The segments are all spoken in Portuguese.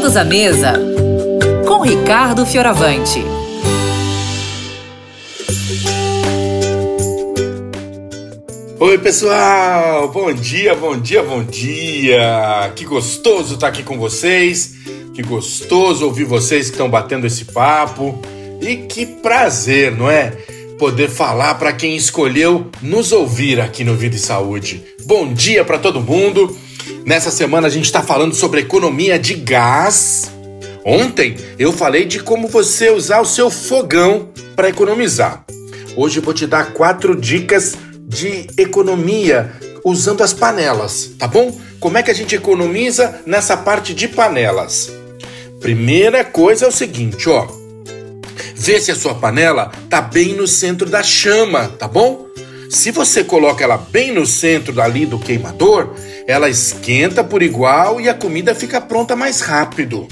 Todos à mesa com Ricardo Fioravante. Oi, pessoal! Bom dia, bom dia, bom dia! Que gostoso estar aqui com vocês, que gostoso ouvir vocês que estão batendo esse papo e que prazer, não é? Poder falar para quem escolheu nos ouvir aqui no Vida e Saúde. Bom dia para todo mundo! Nessa semana a gente está falando sobre economia de gás. Ontem eu falei de como você usar o seu fogão para economizar. Hoje eu vou te dar quatro dicas de economia usando as panelas, tá bom? Como é que a gente economiza nessa parte de panelas? Primeira coisa é o seguinte, ó. Vê se a sua panela tá bem no centro da chama, tá bom? Se você coloca ela bem no centro dali do queimador, ela esquenta por igual e a comida fica pronta mais rápido.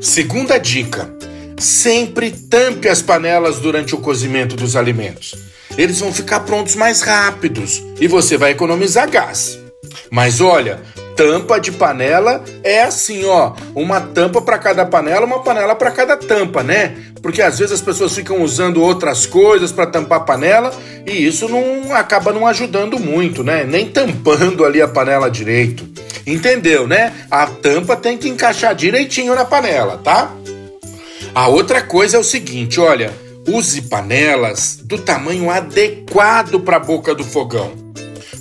Segunda dica: sempre tampe as panelas durante o cozimento dos alimentos eles vão ficar prontos mais rápidos e você vai economizar gás. Mas olha, tampa de panela é assim, ó, uma tampa para cada panela, uma panela para cada tampa, né? Porque às vezes as pessoas ficam usando outras coisas para tampar a panela e isso não acaba não ajudando muito, né? Nem tampando ali a panela direito. Entendeu, né? A tampa tem que encaixar direitinho na panela, tá? A outra coisa é o seguinte, olha, Use panelas do tamanho adequado para a boca do fogão.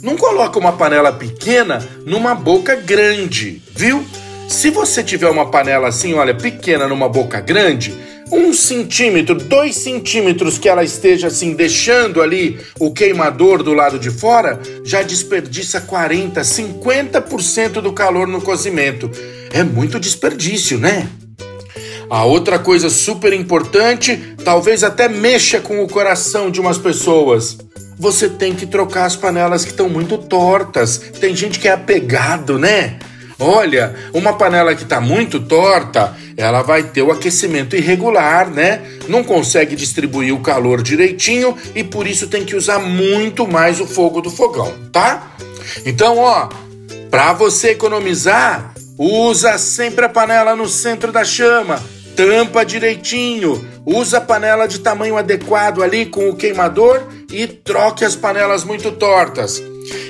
Não coloque uma panela pequena numa boca grande, viu? Se você tiver uma panela assim, olha, pequena numa boca grande, um centímetro, dois centímetros que ela esteja assim, deixando ali o queimador do lado de fora, já desperdiça 40, 50% do calor no cozimento. É muito desperdício, né? A outra coisa super importante, talvez até mexa com o coração de umas pessoas. Você tem que trocar as panelas que estão muito tortas. Tem gente que é apegado, né? Olha, uma panela que está muito torta, ela vai ter o aquecimento irregular, né? Não consegue distribuir o calor direitinho e por isso tem que usar muito mais o fogo do fogão, tá? Então, ó, para você economizar, usa sempre a panela no centro da chama tampa direitinho, usa a panela de tamanho adequado ali com o queimador e troque as panelas muito tortas.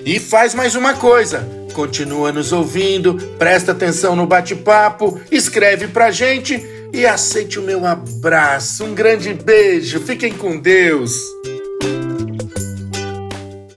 E faz mais uma coisa, continua nos ouvindo, presta atenção no bate-papo, escreve pra gente e aceite o meu abraço. Um grande beijo, fiquem com Deus.